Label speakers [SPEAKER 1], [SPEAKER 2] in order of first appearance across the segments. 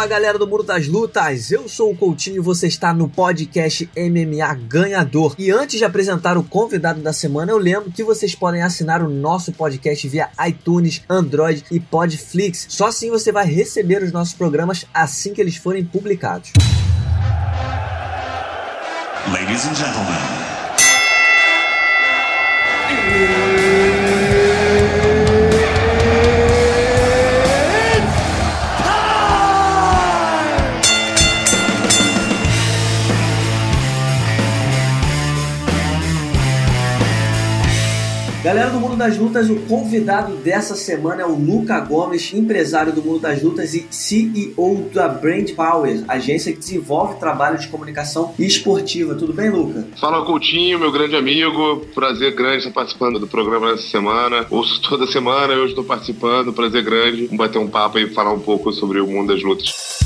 [SPEAKER 1] Fala galera do Mundo das Lutas, eu sou o Coutinho e você está no podcast MMA Ganhador. E antes de apresentar o convidado da semana, eu lembro que vocês podem assinar o nosso podcast via iTunes, Android e Podflix. Só assim você vai receber os nossos programas assim que eles forem publicados. Ladies and gentlemen. Galera do Mundo das Lutas, o convidado dessa semana é o Luca Gomes, empresário do Mundo das Lutas e CEO da Brand Power, agência que desenvolve trabalho de comunicação esportiva. Tudo bem, Luca?
[SPEAKER 2] Fala, Coutinho, meu grande amigo. Prazer grande estar participando do programa nessa semana. Ouço toda semana, hoje estou participando. Prazer grande. Vamos bater um papo e falar um pouco sobre o mundo das lutas.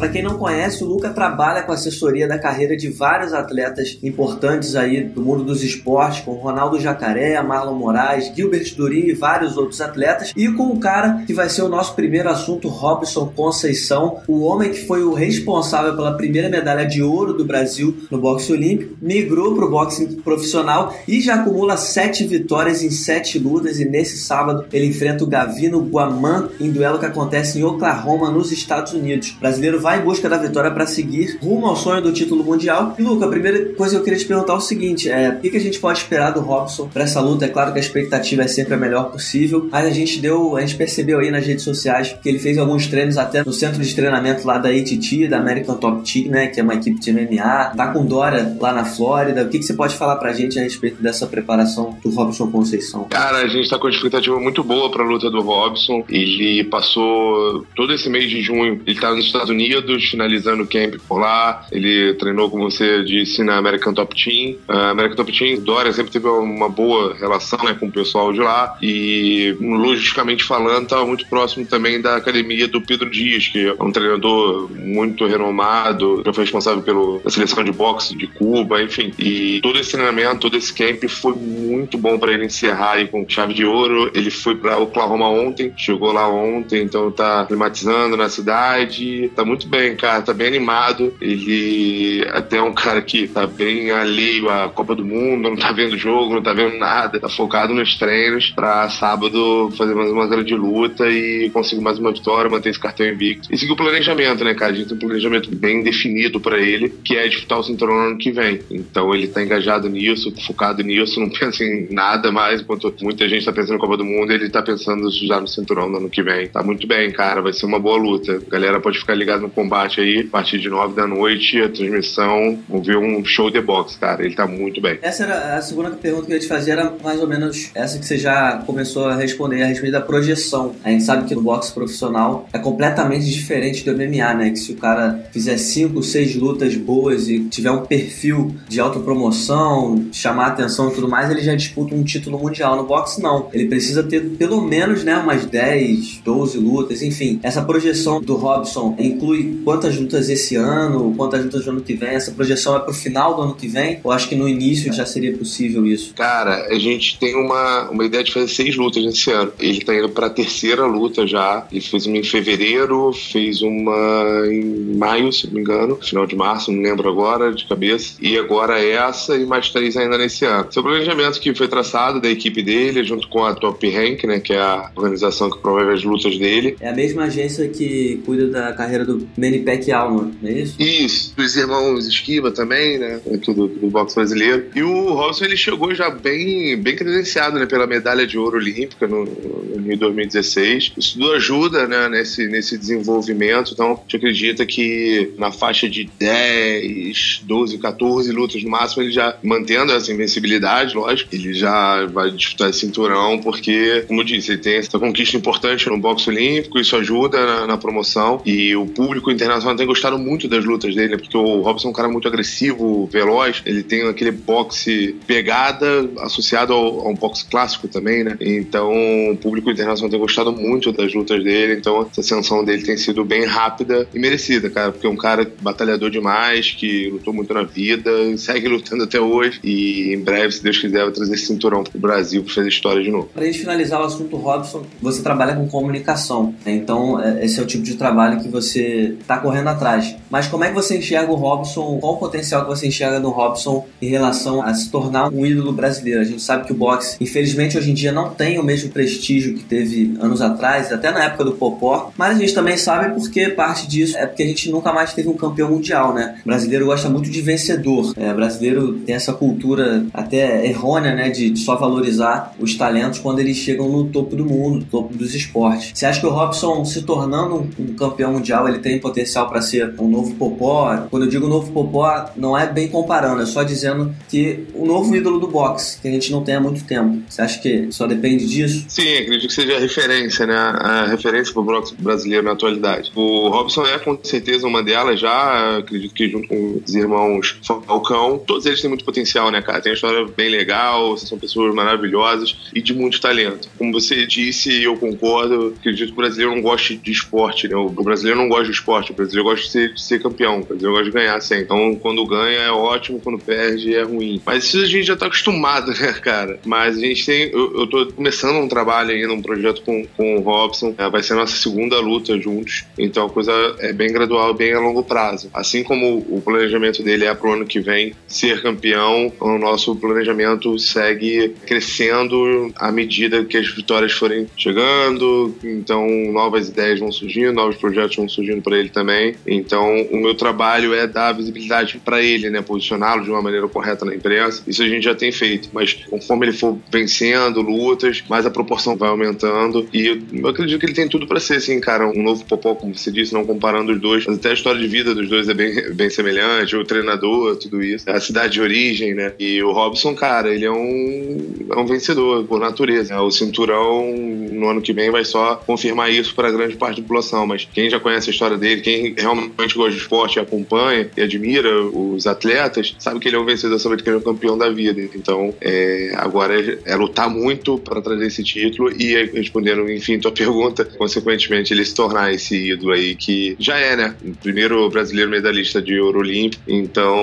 [SPEAKER 1] Para quem não conhece, o Luca trabalha com assessoria da carreira de vários atletas importantes aí do mundo dos esportes, como Ronaldo Jacaré, Marlon Moraes, Gilbert Durin e vários outros atletas, e com o cara que vai ser o nosso primeiro assunto, Robson Conceição, o homem que foi o responsável pela primeira medalha de ouro do Brasil no boxe olímpico, migrou para o boxe profissional e já acumula sete vitórias em sete lutas e nesse sábado ele enfrenta o Gavino Guaman em duelo que acontece em Oklahoma, nos Estados Unidos. O brasileiro vai vai em busca da vitória para seguir rumo ao sonho do título mundial. E Luca, a primeira coisa que eu queria te perguntar é o seguinte: é, o que, a gente pode esperar do Robson para essa luta? É claro que a expectativa é sempre a melhor possível, mas a gente deu, a gente percebeu aí nas redes sociais que ele fez alguns treinos até no centro de treinamento lá da ATT, da American Top Team, né, que é uma equipe de MMA. Tá com Dora lá na Flórida. O que, que você pode falar pra gente a respeito dessa preparação do Robson Conceição?
[SPEAKER 2] Cara, a gente tá com uma expectativa muito boa para a luta do Robson. Ele passou todo esse mês de junho, ele tá nos Estados Unidos Unidos, finalizando o camp por lá. Ele treinou, como você disse, na American Top Team. A American Top Team, Dória sempre teve uma boa relação né, com o pessoal de lá e, logisticamente falando, estava muito próximo também da academia do Pedro Dias, que é um treinador muito renomado, já foi responsável pela seleção de boxe de Cuba, enfim. E todo esse treinamento, todo esse camp foi muito bom para ele encerrar aí com chave de ouro. Ele foi para Oklahoma ontem, chegou lá ontem, então tá climatizando na cidade, tá muito bem, cara, tá bem animado. Ele até é um cara que tá bem alheio à Copa do Mundo, não tá vendo jogo, não tá vendo nada, tá focado nos treinos pra sábado fazer mais uma grande luta e conseguir mais uma vitória, manter esse cartão invicto. E seguir o planejamento, né, cara? A gente tem um planejamento bem definido para ele, que é disputar o cinturão no ano que vem. Então ele tá engajado nisso, focado nisso, não pensa em nada mais, enquanto muita gente tá pensando na Copa do Mundo, ele tá pensando já no cinturão no ano que vem. Tá muito bem, cara, vai ser uma boa luta. A galera pode ficar ligado no combate aí, a partir de nove da noite, a transmissão, vamos ver um show de boxe, cara. Ele tá muito bem.
[SPEAKER 1] Essa era a segunda pergunta que eu ia te fazer, era mais ou menos essa que você já começou a responder a respeito da projeção. A gente sabe que no boxe profissional é completamente diferente do MMA, né? Que se o cara fizer cinco, seis lutas boas e tiver um perfil de autopromoção, chamar atenção e tudo mais, ele já disputa um título mundial. No boxe, não. Ele precisa ter pelo menos, né, umas 10, 12 lutas, enfim. Essa projeção do Robson inclui quantas lutas esse ano, quantas lutas no ano que vem? Essa projeção é pro final do ano que vem? Ou acho que no início já seria possível isso?
[SPEAKER 2] Cara, a gente tem uma, uma ideia de fazer seis lutas nesse ano. Ele tá indo pra terceira luta já. Ele fez uma em fevereiro, fez uma em maio, se não me engano, final de março, não lembro agora de cabeça. E agora essa e mais três ainda nesse ano. Seu planejamento que foi traçado da equipe dele, junto com a Top Rank, né, que é a organização que promove as lutas dele.
[SPEAKER 1] É a mesma agência que cuida da carreira do Manny Pacquiao, não é isso?
[SPEAKER 2] Isso, dos irmãos Esquiva também, né? Aqui do, do boxe brasileiro. E o Robson, ele chegou já bem, bem credenciado, né? Pela medalha de ouro olímpica no, no Rio 2016. Isso tudo ajuda, né? Nesse, nesse desenvolvimento. Então, a gente acredita que na faixa de 10, 12, 14 lutas no máximo, ele já mantendo essa invencibilidade, lógico, ele já vai disputar esse cinturão, porque, como eu disse, ele tem essa conquista importante no boxe olímpico, isso ajuda na, na promoção e o público público internacional tem gostado muito das lutas dele, porque o Robson é um cara muito agressivo, veloz, ele tem aquele boxe pegada associado ao, a um boxe clássico também, né? Então o público internacional tem gostado muito das lutas dele, então essa ascensão dele tem sido bem rápida e merecida, cara, porque é um cara batalhador demais, que lutou muito na vida, segue lutando até hoje e em breve, se Deus quiser, vai trazer esse cinturão pro Brasil pra fazer história de novo.
[SPEAKER 1] Pra gente finalizar o assunto Robson, você trabalha com comunicação, né? então é, esse é o tipo de trabalho que você tá correndo atrás. Mas como é que você enxerga o Robson? Qual o potencial que você enxerga no Robson em relação a se tornar um ídolo brasileiro? A gente sabe que o boxe, infelizmente, hoje em dia não tem o mesmo prestígio que teve anos atrás, até na época do Popó, mas a gente também sabe porque parte disso é porque a gente nunca mais teve um campeão mundial, né? O brasileiro gosta muito de vencedor. É, o brasileiro tem essa cultura até errônea, né, de só valorizar os talentos quando eles chegam no topo do mundo, no topo dos esportes. Você acha que o Robson se tornando um campeão mundial, ele tem potencial para ser um novo Popó? Quando eu digo novo Popó, não é bem comparando, é só dizendo que o novo ídolo do boxe, que a gente não tem há muito tempo. Você acha que só depende disso?
[SPEAKER 2] Sim, acredito que seja a referência, né? A referência para o boxe brasileiro na atualidade. O Robson é com certeza uma delas já, acredito que junto com os irmãos Falcão, todos eles têm muito potencial, né, cara? Tem uma história bem legal, são pessoas maravilhosas e de muito talento. Como você disse, eu concordo, acredito que o brasileiro não gosta de esporte, né? O brasileiro não gosta de esporte, o brasileiro gosta de ser, de ser campeão, o brasileiro gosta de ganhar sempre. Então, quando ganha é ótimo, quando perde é ruim. Mas isso a gente já tá acostumado, né, cara? Mas a gente tem. Eu, eu tô começando um trabalho ainda, um projeto com, com o Robson. É, vai ser a nossa segunda luta juntos. Então a coisa é bem gradual, bem a longo prazo. Assim como o planejamento dele é pro ano que vem ser campeão, o nosso planejamento segue crescendo à medida que as vitórias forem chegando. Então novas ideias vão surgindo, novos projetos vão surgindo para ele também. Então o meu trabalho é dar visibilidade para ele, né? Posicioná-lo de uma maneira correta na imprensa. Isso a gente já tem feito. Mas conforme ele for vencendo lutas, mais a proporção vai aumentando. E eu acredito que ele tem tudo para ser, assim, cara, um novo Popó, como você disse, não comparando os dois. Mas até a história de vida dos dois é bem, bem semelhante. O treinador, tudo isso. A cidade de origem, né? E o Robson, cara, ele é um, é um vencedor por natureza. O cinturão no ano que vem vai só confirmar isso para grande parte da população. Mas quem já conhece a história dele, quem realmente gosta de esporte, acompanha e admira os atletas, sabe que ele é um vencedor, sabe que ele é um campeão da vida. Então, é, agora é, é lutar muito para trazer esse título e, respondendo, enfim, tua pergunta, consequentemente, ele se tornar esse ídolo aí que já é, né? O primeiro brasileiro medalhista de ouro olímpico. Então,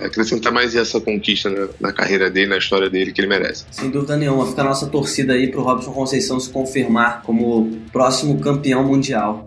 [SPEAKER 2] acrescentar mais essa conquista na, na, carreira dele, na história dele, que ele merece.
[SPEAKER 1] Sem dúvida nenhuma. Fica a nossa torcida aí pro Robson Conceição se confirmar como próximo campeão mundial.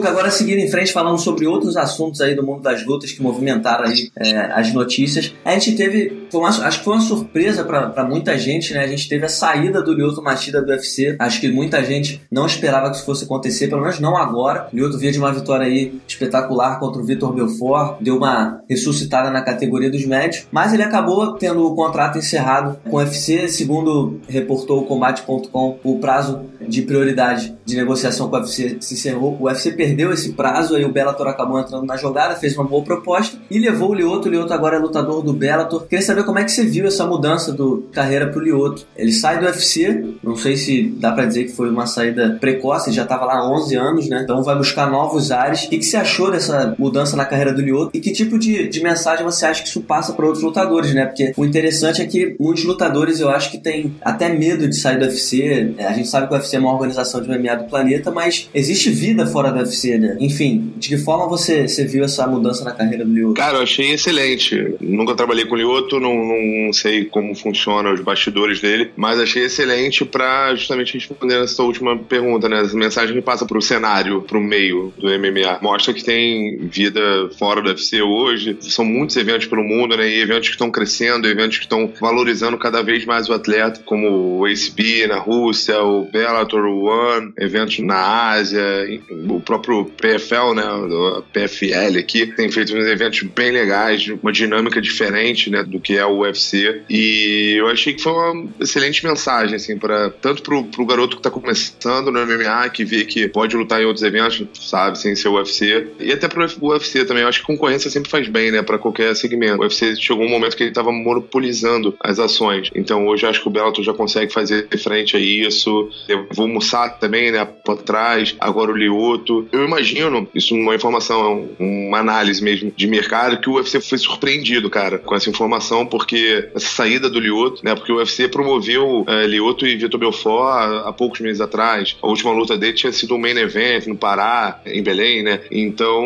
[SPEAKER 1] Luca, agora seguindo em frente, falando sobre outros assuntos aí do mundo das lutas que movimentaram aí é, as notícias. A gente teve, uma, acho que foi uma surpresa para muita gente, né? A gente teve a saída do Lyoto Machida do UFC. Acho que muita gente não esperava que isso fosse acontecer, pelo menos não agora. Lyoto vinha de uma vitória aí espetacular contra o Vitor Belfort, deu uma ressuscitada na categoria dos médios, mas ele acabou tendo o contrato encerrado com o UFC, segundo reportou o Combate.com, o prazo de prioridade de negociação com o UFC se encerrou. O UFC perdeu esse prazo, aí o Bellator acabou entrando na jogada, fez uma boa proposta e levou o Lioto. O Lioto agora é lutador do Bellator. Queria saber como é que você viu essa mudança do carreira pro Lioto. Ele sai do UFC, não sei se dá para dizer que foi uma saída precoce, ele já tava lá há 11 anos, né? Então vai buscar novos ares. O que, você achou dessa mudança na carreira do Lioto e que tipo de, de mensagem você acha que isso passa para outros lutadores, né? Porque o interessante é que muitos lutadores eu acho que têm até medo de sair do UFC. É, a gente sabe que o UFC é uma organização de MMA do planeta, mas existe vida fora do UFC Enfim, de que forma você, você viu essa mudança na carreira do Lioto?
[SPEAKER 2] Cara, eu achei excelente. Nunca trabalhei com o Lioto, não, não sei como funciona os bastidores dele, mas achei excelente para justamente responder essa última pergunta, né? Essa mensagem que passa pro cenário, pro meio do MMA. Mostra que tem vida fora do UFC hoje. São muitos eventos pelo mundo, né? E eventos que estão crescendo, eventos que estão valorizando cada vez mais o atleta, como o ACB na Rússia, o Bellator One, eventos na Ásia, o próprio próprio PFL, né, a PFL aqui, tem feito uns eventos bem legais, uma dinâmica diferente, né, do que é o UFC. E eu achei que foi uma excelente mensagem, assim, para tanto pro, pro garoto que tá começando no MMA, que vê que pode lutar em outros eventos, sabe, sem ser o UFC, e até pro UFC também. Eu acho que concorrência sempre faz bem, né, para qualquer segmento. O UFC chegou um momento que ele tava monopolizando as ações. Então hoje eu acho que o Bellator já consegue fazer frente a isso. Levou o Musato também, né, por trás. Agora o Lioto. Eu eu imagino, isso numa informação, uma análise mesmo de mercado, que o UFC foi surpreendido, cara, com essa informação, porque essa saída do Lioto, né? Porque o UFC promoveu é, Lioto e Vitor Belfort há, há, poucos meses atrás. A última luta dele tinha sido um main event no Pará, em Belém, né? Então,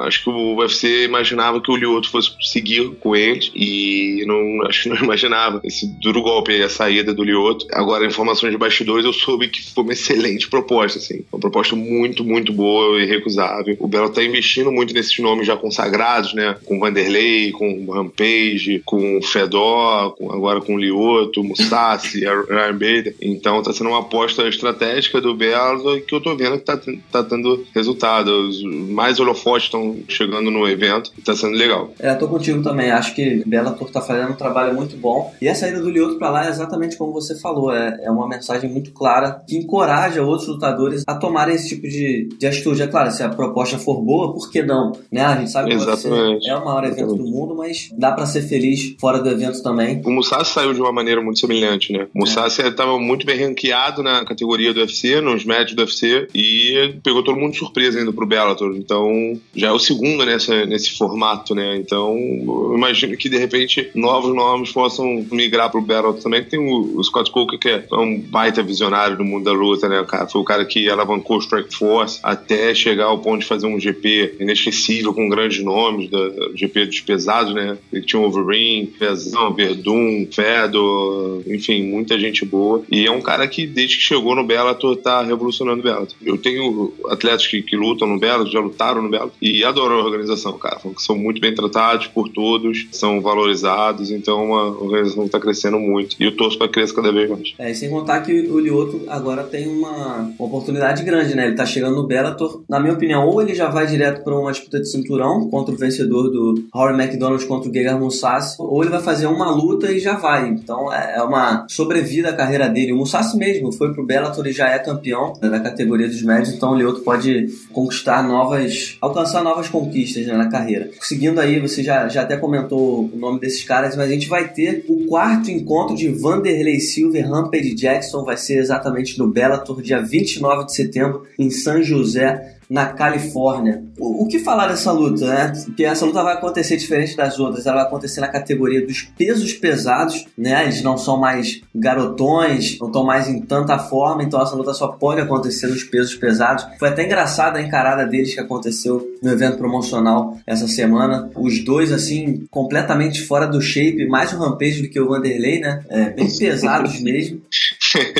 [SPEAKER 2] acho que o UFC imaginava que o Lioto fosse seguir com eles e não, acho que não imaginava esse duro golpe, a saída do Lioto. Agora, informações de bastidores, eu soube que foi uma excelente proposta, assim. Uma proposta muito, muito boa e recusável. O Belo tá investindo muito nesses nomes já consagrados, né? Com Vanderlei, com Rampage, com Fedor, com, agora com Lioto, Musashi, Ryan Bader. Então tá sendo uma aposta estratégica do Belo que eu tô vendo que tá, tá dando resultados. Mais holofotes estão chegando no evento e tá sendo legal.
[SPEAKER 1] É, tô contigo também. Acho que Bellator tá fazendo um trabalho muito bom. E a saída do Lioto pra lá é exatamente como você falou. É, é uma mensagem muito clara que encoraja outros lutadores a tomarem esse tipo de, de atitude. É claro, se a proposta for boa, por que não? Né? A gente sabe que é o maior evento do mundo, mas dá para ser feliz fora do evento também.
[SPEAKER 2] O Musashi saiu de uma maneira muito semelhante, né? O Musashi estava é. muito bem ranqueado na categoria do UFC, nos médios do UFC, e pegou todo mundo de surpresa indo pro Bellator. Então, já é o segundo nessa, nesse formato, né? Então, eu imagino que de repente novos nomes possam migrar pro Bellator também. Tem o, Scott Coker, que é um baita visionário do mundo da luta, né? Cara, foi o cara que alavancou o Strike Force até chegar ao ponto de fazer um GP inesquecível com grandes nomes, da GP dos pesados, né? Ele tinha o Wolverine, Pezão, Verdun, Fedor, enfim, muita gente boa. E é um cara que, desde que chegou no Bellator, tá revolucionando o Bellator. Eu tenho atletas que, que lutam no Bellator, já lutaram no Bellator, e adoram a organização, cara. São muito bem tratados por todos, são valorizados, então é uma organização que tá crescendo muito. E eu torço para crescer cada vez mais.
[SPEAKER 1] É, e sem contar que o Lioto agora tem uma oportunidade grande, né? Ele tá chegando no Bellator, na minha opinião, ou ele já vai direto para uma disputa de cinturão contra o vencedor do Rory McDonald contra o Gegard Mousasi, ou ele vai fazer uma luta e já vai. Então é, é uma sobrevida a carreira dele. O Mousasi mesmo foi pro Bellator e já é campeão da categoria dos médios, então o Lioto pode conquistar novas, alcançar novas conquistas né, na carreira. Seguindo aí, você já, já até comentou o nome desses caras, mas a gente vai ter o quarto encontro de Vanderlei Silva e Rampage Jackson, vai ser exatamente no Bellator, dia 29 de setembro, em San José na Califórnia. O, o, que falar dessa luta, né? Porque essa luta vai acontecer diferente das outras. Ela vai acontecer na categoria dos pesos pesados, né? Eles não são mais garotões, não estão mais em tanta forma, então essa luta só pode acontecer nos pesos pesados. Foi até engraçada a encarada deles que aconteceu no evento promocional essa semana. Os dois, assim, completamente fora do shape, mais o Rampage do que o Vanderlei, né? É, bem pesados mesmo.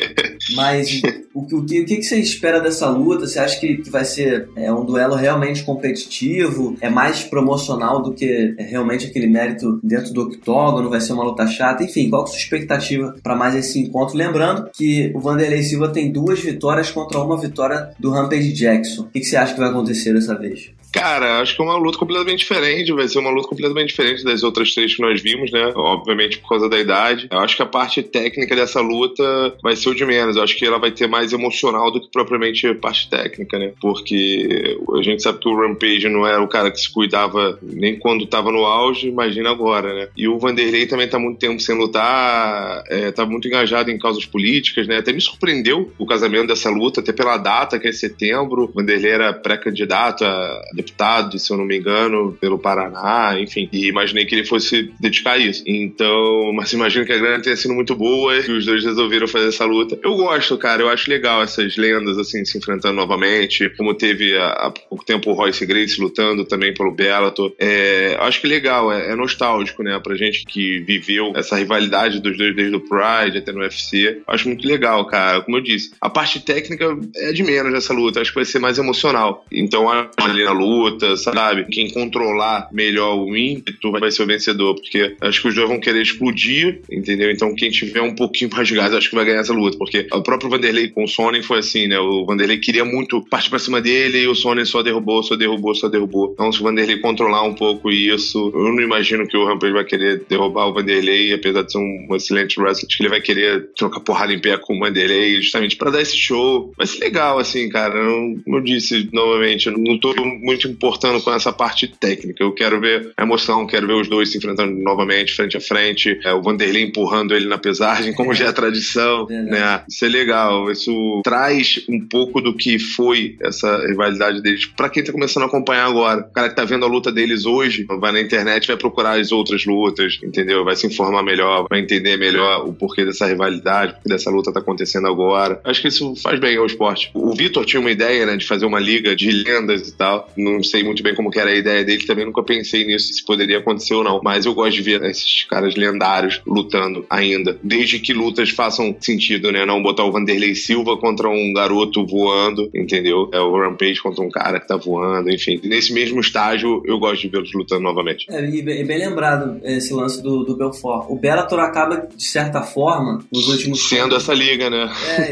[SPEAKER 1] Mas o, o, que, o que você espera dessa luta? Você acha que, que vai ser é, um duelo realmente competitivo? É mais promocional do que é, realmente aquele mérito dentro do octógono? Vai ser uma luta chata? Enfim, qual é a sua expectativa para mais esse encontro? Lembrando que o Vanderlei Silva tem duas vitórias contra uma vitória do Rampage Jackson. O que, que você acha que vai acontecer dessa vez?
[SPEAKER 2] Cara, acho que é uma luta completamente diferente. Vai ser uma luta completamente diferente das outras três que nós vimos, né? Obviamente por causa da idade. Eu acho que a parte técnica dessa luta vai ser o de menos. Eu acho que ela vai ter mais emocional do que propriamente parte técnica, né? Porque a gente sabe que o Rampage não era o cara que se cuidava nem quando tava no auge, imagina agora, né? E o Vanderlei também tá muito tempo sem lutar, é, tá muito engajado em causas políticas, né? Até me surpreendeu o casamento dessa luta, até pela data, que é setembro. O Vanderlei era pré-candidato a deputado, se eu não me engano, pelo Paraná, enfim. E imaginei que ele fosse dedicar a isso. Então, mas imagino que a grana tenha sido muito boa e os dois resolveram fazer essa luta. Eu gosto, cara, eu acho legal essas lendas, assim, se enfrentando novamente. Como teve há, pouco tempo o Royce Grace lutando também pelo Bellator. É, acho que legal, é, é, nostálgico, né, pra gente que viveu essa rivalidade dos dois desde o Pride até no UFC. Acho muito legal, cara. Como eu disse, a parte técnica é de menos dessa luta. Acho que vai ser mais emocional. Então, ali na luta, luta, sabe? Quem controlar melhor o ímpeto vai ser o vencedor, porque acho que os dois vão querer explodir, entendeu? Então quem tiver um pouquinho mais de gás, acho que vai ganhar essa luta, porque o próprio Vanderlei com o Sonnen foi assim, né? O Vanderlei queria muito partir pra cima dele e o Sonnen só derrubou, só derrubou, só derrubou. Então se o Vanderlei controlar um pouco isso, eu não imagino que o Rampage vai querer derrubar o Vanderlei, apesar de ser um excelente wrestler, que ele vai querer trocar porrada em pé com o Vanderlei, justamente para dar esse show. Vai ser legal, assim, cara. como eu disse novamente, eu não tô muito muito importando com essa parte técnica. Eu quero ver a emoção, quero ver os dois se enfrentando novamente, frente a frente, é, o Vanderlei empurrando ele na pesagem, como já é tradição, é, né? Isso é legal, isso traz um pouco do que foi essa rivalidade deles para quem tá começando a acompanhar agora. O cara que tá vendo a luta deles hoje, vai na internet, vai procurar as outras lutas, entendeu? Vai se informar melhor, vai entender melhor o porquê dessa rivalidade, porque dessa luta tá acontecendo agora. Acho que isso faz bem ao esporte. O Vitor tinha uma ideia, né, de fazer uma liga de lendas e tal. Não sei muito bem como que era a ideia dele, também nunca pensei nisso, se poderia acontecer ou não. Mas eu gosto de ver esses caras lendários lutando ainda. Desde que lutas façam sentido, né? Não botar o Vanderlei Silva contra um garoto voando, entendeu? É o Rampage contra um cara que tá voando, enfim. Nesse mesmo estágio, eu gosto de vê-los lutando novamente.
[SPEAKER 1] É, e bem, bem lembrado esse lance do, do Belfort. O Bellator acaba, de certa forma, nos últimos
[SPEAKER 2] Sendo essa liga, né?
[SPEAKER 1] É,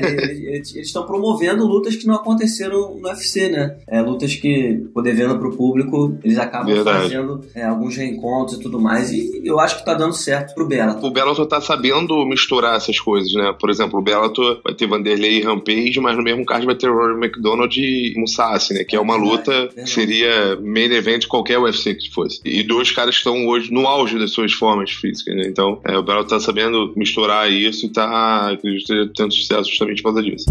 [SPEAKER 1] eles estão promovendo lutas que não aconteceram no UFC, né? É, lutas que, devendo pro público, eles acabam Verdade. fazendo é, alguns reencontros e tudo mais. E eu acho que tá dando certo pro Bellator.
[SPEAKER 2] O Bellator tá sabendo misturar essas coisas, né? Por exemplo, o Bellator vai ter Vanderlei e Rampage, mas no mesmo card vai ter Rory McDonald e Musashi, né? Que é, uma luta que seria main event de qualquer UFC que fosse. E dois caras estão hoje no auge das suas formas físicas, né? Então, é, o Bellator tá sabendo misturar isso e tá, acredito, tendo sucesso justamente por causa disso.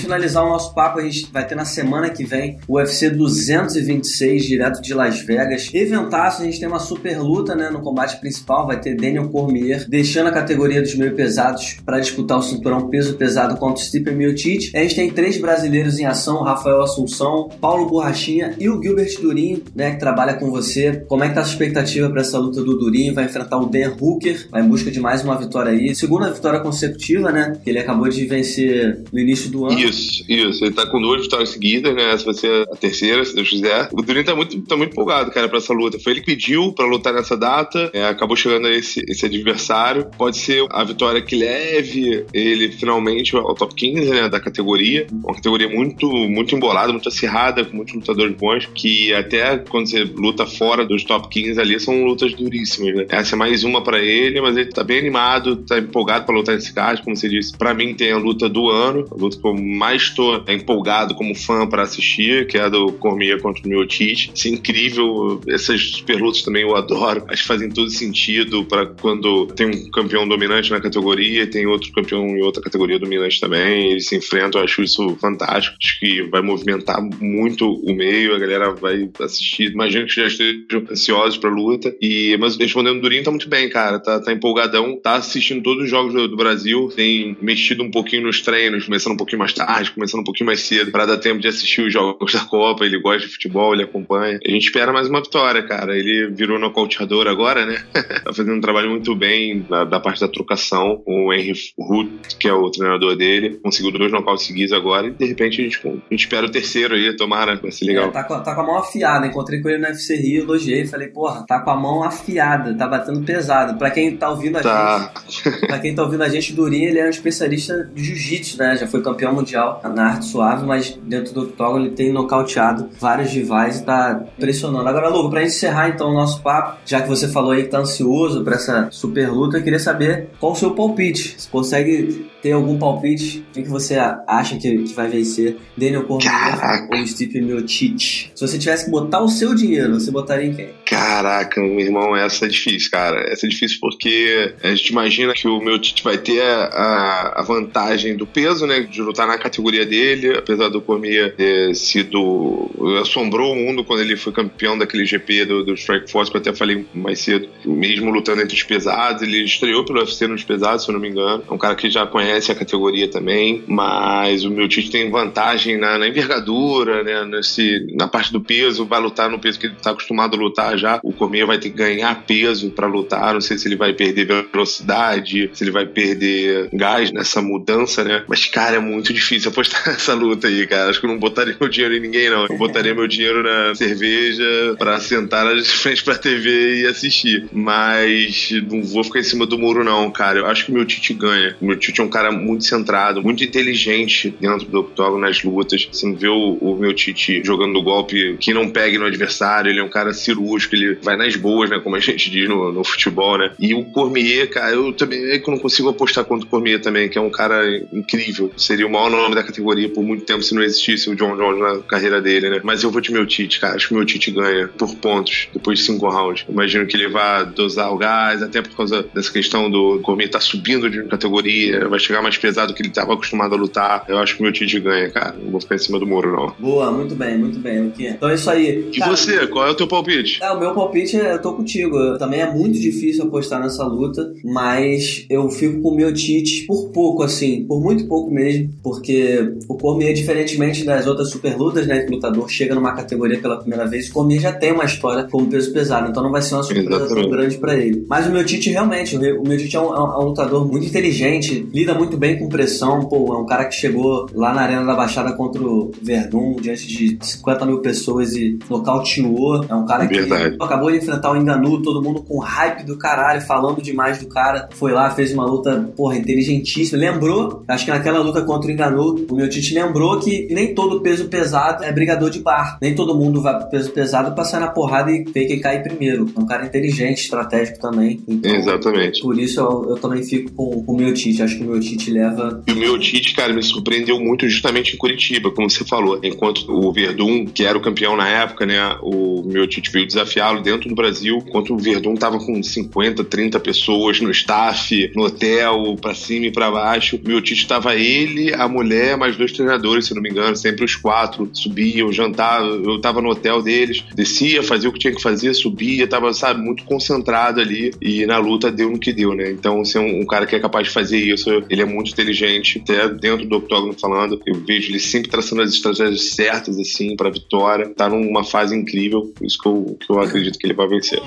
[SPEAKER 1] Finalizar o nosso papo, a gente vai ter na semana que vem o UFC 226, direto de Las Vegas. Eventaço, a gente tem uma super luta né, no combate principal, vai ter Daniel Cormier deixando a categoria dos meio pesados para disputar o cinturão peso pesado contra o Stipe Miocic. A gente tem três brasileiros em ação, Rafael Assunção, Paulo Borrachinha e o Gilbert Durinho, né, que trabalha com você. Como é que tá a sua expectativa para essa luta do Durinho? Vai enfrentar o Dan Hooker, vai em busca de mais uma vitória aí. Segunda vitória consecutiva, né, que ele acabou de vencer no início do ano.
[SPEAKER 2] Isso. Isso, Ele tá com duas vitórias seguidas, né? Essa vai ser a terceira, se Deus quiser. O Durinho tá muito, tá muito empolgado, cara, pra essa luta. Foi ele que pediu pra lutar nessa data, é, acabou chegando a esse, esse adversário. Pode ser a vitória que leve ele finalmente ao top 15, né? Da categoria. Uma categoria muito, muito embolada, muito acirrada, com muitos lutadores bons, que até quando você luta fora dos top 15 ali, são lutas duríssimas, né? Essa é mais uma pra ele, mas ele tá bem animado, tá empolgado pra lutar nesse card, como você disse. Pra mim tem a luta do ano, a luta que eu mais estou empolgado como fã para assistir, que é a do Cormier contra o Miocic. Isso é incrível. Essas super lutas também eu adoro. Que fazem todo sentido para quando tem um campeão dominante na categoria e tem outro campeão em outra categoria dominante também. Eles se enfrentam. Acho isso fantástico. Acho que vai movimentar muito o meio. A galera vai assistir. Imagino que já estejam ansiosos pra luta. E, mas respondendo Durinho tá muito bem, cara. Tá, tá empolgadão. Tá assistindo todos os jogos do, do Brasil. Tem mexido um pouquinho nos treinos, começando um pouquinho mais tarde, começando um pouquinho mais cedo para dar tempo de assistir os jogos da Copa. Ele gosta de futebol, ele acompanha. A gente espera mais uma vitória, cara. Ele virou nocauteador agora, né? tá fazendo um trabalho muito bem da, da parte da trocação. O Henry Ruth, que é o treinador dele, conseguiu dois nocautes seguidos agora e de repente a gente, a gente espera o terceiro aí, tomara, vai ser legal.
[SPEAKER 1] É, tá, com, tá com a mão afiada. Encontrei com ele no UFC Rio, elogiei, falei, porra, tá com a mão afiada, tá batendo pesado. Pra quem tá ouvindo a tá. gente, pra quem tá ouvindo a gente, Durinho, ele é um especialista de jiu-jitsu, né? Já foi campeão mundial na arte suave, mas dentro do octógono ele tem nocauteado vários rivais e tá pressionando. Agora, Lobo, pra encerrar então o nosso papo, já que você falou aí que tá ansioso pra essa super luta, eu queria saber qual o seu palpite. Você consegue ter algum palpite? Quem que você acha que, que vai vencer? Daniel Cormier ou Stipe Miocic? Se você tivesse que botar o seu dinheiro, você botaria em quem?
[SPEAKER 2] Caraca, meu irmão, essa é difícil, cara. Essa é difícil porque a gente imagina que o Miocic vai ter a, a vantagem do peso, né? De lutar na categoria dele, apesar do Cormier ter sido. assombrou o mundo quando ele foi campeão daquele GP do, do Strike Force, que eu até falei mais cedo. Mesmo lutando entre os pesados, ele estreou pelo UFC nos pesados, se eu não me engano. É um cara que já conhece a categoria também, mas o meu Tite tem vantagem na, na, envergadura, né? Nesse, na parte do peso, vai lutar no peso que ele está acostumado a lutar já. O Cormier vai ter que ganhar peso para lutar. Não sei se ele vai perder velocidade, se ele vai perder gás nessa mudança, né? Mas, cara, é muito difícil apostar nessa luta aí, cara. Acho que eu não botaria meu dinheiro em ninguém, não. Eu botaria meu dinheiro na cerveja para sentar de frente pra TV e assistir. Mas não vou ficar em cima do muro, não, cara. Eu acho que o meu Tite ganha. O meu Tite é um cara cara muito centrado, muito inteligente dentro do octógono nas lutas. Assim, ver o, o meu Tite jogando golpe que não pegue no adversário, ele é um cara cirúrgico, ele vai nas boas, né? Como a gente diz no, no futebol, né? E o Cormier, cara, eu também é que não consigo apostar contra o Cormier também, que é um cara incrível. Seria o maior nome da categoria por muito tempo se não existisse o John Jones na carreira dele, né? Mas eu vou de meu Tite, cara. Acho que o meu Tite ganha por pontos depois de cinco rounds. Imagino que ele vá dosar o gás, até por causa dessa questão do Cormier tá subindo de categoria, vai chegar mais pesado que ele estava acostumado a lutar. Eu acho que o meu Tite ganha, cara. Não vou ficar em cima do muro, não.
[SPEAKER 1] Boa, muito bem, muito bem, Luquinha. Então é isso aí.
[SPEAKER 2] E cara, você, qual é o teu palpite?
[SPEAKER 1] É, o meu palpite, eu tô contigo. Também é muito difícil apostar nessa luta, mas eu fico com o meu Tite por pouco, assim, por muito pouco mesmo, porque o Cormier, diferentemente das outras super lutas, né, que o lutador chega numa categoria pela primeira vez, o Cormier já tem uma história como peso pesado, então não vai ser uma surpresa tão grande para ele. Mas o meu Tite, realmente, o meu Tite é um, é um lutador muito inteligente, lida muito bem com pressão, pô, é um cara que chegou lá na Arena da Baixada contra o Verdun, diante de 50 mil pessoas e nocauteou. É um cara
[SPEAKER 2] Verdade.
[SPEAKER 1] que acabou de enfrentar o Enganu, todo mundo com hype do caralho, falando demais do cara. Foi lá, fez uma luta, porra, inteligentíssima. Lembrou, acho que naquela luta contra o Enganu, o meu Tite lembrou que nem todo peso pesado é brigador de bar. Nem todo mundo vai pro peso pesado pra sair na porrada e ter que cair primeiro. É um cara inteligente, estratégico também.
[SPEAKER 2] Então, Exatamente.
[SPEAKER 1] Por isso eu, eu também fico com, com o meu Tite. Acho que o meu Tite leva.
[SPEAKER 2] E o meu Tite, cara, me surpreendeu muito justamente em Curitiba, como você falou. Enquanto o Verdun, que era o campeão na época, né? O meu Tite veio desafiá-lo dentro do Brasil, enquanto o Verdun tava com 50, 30 pessoas no staff, no hotel, pra cima e pra baixo. O meu Tite tava ele, a mulher, mais dois treinadores, se não me engano, sempre os quatro. Subiam, jantavam, eu tava no hotel deles, descia, fazia o que tinha que fazer, subia, tava, sabe, muito concentrado ali. E na luta deu no que deu, né? Então, ser um, um cara que é capaz de fazer isso, ele é muito inteligente, até dentro do octógono falando. Eu vejo ele sempre traçando as estratégias certas, assim, pra vitória. Tá numa fase incrível, por isso que eu, que eu acredito que ele vai vencer.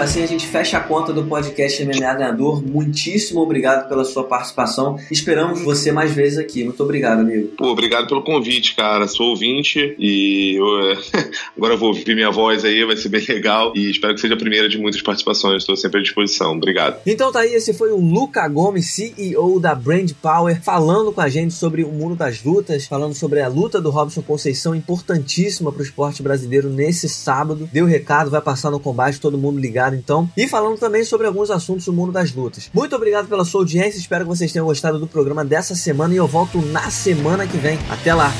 [SPEAKER 1] Assim a gente fecha a conta do podcast MMA Ganhador. Muitíssimo obrigado pela sua participação. Esperamos você mais vezes aqui. Muito obrigado, amigo.
[SPEAKER 2] Pô, obrigado pelo convite, cara. Sou ouvinte e eu, agora vou ouvir minha voz aí, vai ser bem legal. E espero que seja a primeira de muitas participações. Estou sempre à disposição. Obrigado.
[SPEAKER 1] Então tá aí, esse foi o Luca Gomes, CEO da Brand Power, falando com a gente sobre o mundo das lutas, falando sobre a luta do Robson Conceição, importantíssima para o esporte brasileiro nesse sábado. Deu recado, vai passar no combate, todo mundo ligado então, e falando também sobre alguns assuntos do mundo das lutas. Muito obrigado pela sua audiência, espero que vocês tenham gostado do programa dessa semana e eu volto na semana que vem. Até lá!